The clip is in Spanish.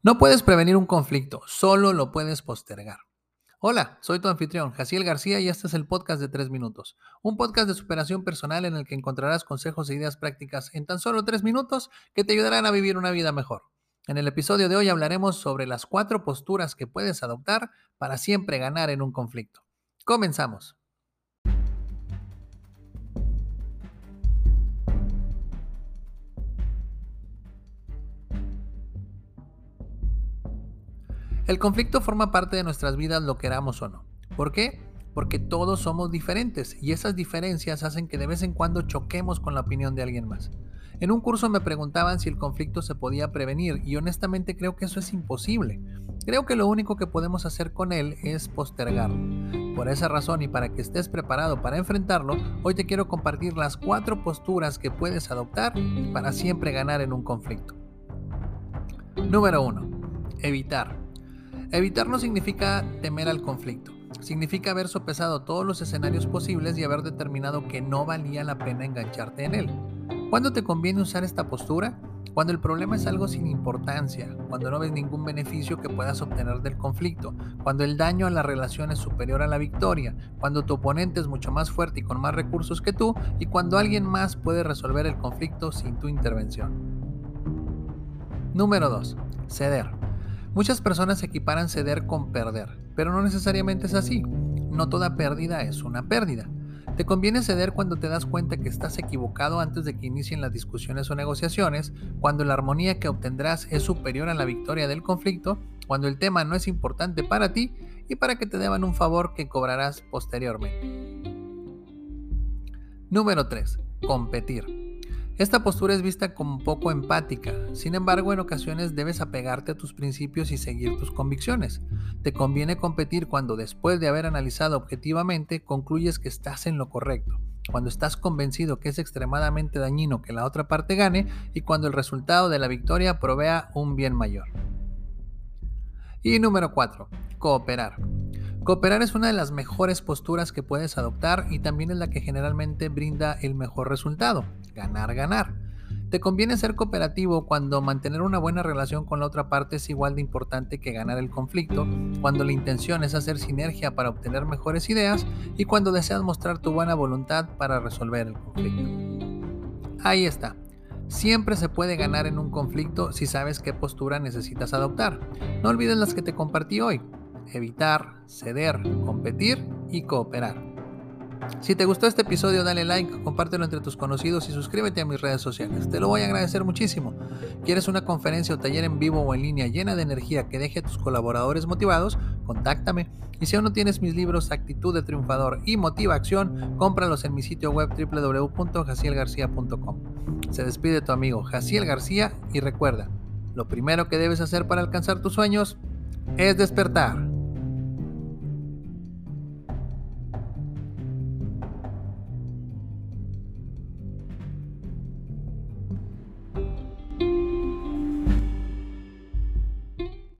No puedes prevenir un conflicto, solo lo puedes postergar. Hola, soy tu anfitrión, Jaciel García, y este es el podcast de 3 minutos. Un podcast de superación personal en el que encontrarás consejos e ideas prácticas en tan solo 3 minutos que te ayudarán a vivir una vida mejor. En el episodio de hoy hablaremos sobre las cuatro posturas que puedes adoptar para siempre ganar en un conflicto. Comenzamos. El conflicto forma parte de nuestras vidas lo queramos o no. ¿Por qué? Porque todos somos diferentes y esas diferencias hacen que de vez en cuando choquemos con la opinión de alguien más. En un curso me preguntaban si el conflicto se podía prevenir y honestamente creo que eso es imposible. Creo que lo único que podemos hacer con él es postergarlo. Por esa razón y para que estés preparado para enfrentarlo, hoy te quiero compartir las cuatro posturas que puedes adoptar para siempre ganar en un conflicto. Número 1. Evitar. Evitar no significa temer al conflicto, significa haber sopesado todos los escenarios posibles y haber determinado que no valía la pena engancharte en él. ¿Cuándo te conviene usar esta postura? Cuando el problema es algo sin importancia, cuando no ves ningún beneficio que puedas obtener del conflicto, cuando el daño a la relación es superior a la victoria, cuando tu oponente es mucho más fuerte y con más recursos que tú, y cuando alguien más puede resolver el conflicto sin tu intervención. Número 2. Ceder. Muchas personas equiparan ceder con perder, pero no necesariamente es así. No toda pérdida es una pérdida. Te conviene ceder cuando te das cuenta que estás equivocado antes de que inicien las discusiones o negociaciones, cuando la armonía que obtendrás es superior a la victoria del conflicto, cuando el tema no es importante para ti y para que te deban un favor que cobrarás posteriormente. Número 3. Competir. Esta postura es vista como poco empática, sin embargo en ocasiones debes apegarte a tus principios y seguir tus convicciones. Te conviene competir cuando después de haber analizado objetivamente concluyes que estás en lo correcto, cuando estás convencido que es extremadamente dañino que la otra parte gane y cuando el resultado de la victoria provea un bien mayor. Y número 4. Cooperar. Cooperar es una de las mejores posturas que puedes adoptar y también es la que generalmente brinda el mejor resultado, ganar, ganar. Te conviene ser cooperativo cuando mantener una buena relación con la otra parte es igual de importante que ganar el conflicto, cuando la intención es hacer sinergia para obtener mejores ideas y cuando deseas mostrar tu buena voluntad para resolver el conflicto. Ahí está. Siempre se puede ganar en un conflicto si sabes qué postura necesitas adoptar. No olvides las que te compartí hoy evitar, ceder, competir y cooperar. Si te gustó este episodio, dale like, compártelo entre tus conocidos y suscríbete a mis redes sociales. Te lo voy a agradecer muchísimo. ¿Quieres una conferencia o taller en vivo o en línea llena de energía que deje a tus colaboradores motivados? Contáctame. Y si aún no tienes mis libros Actitud de Triunfador y Motiva Acción, cómpralos en mi sitio web www.jacielgarcía.com. Se despide tu amigo Jaciel García y recuerda, lo primero que debes hacer para alcanzar tus sueños es despertar.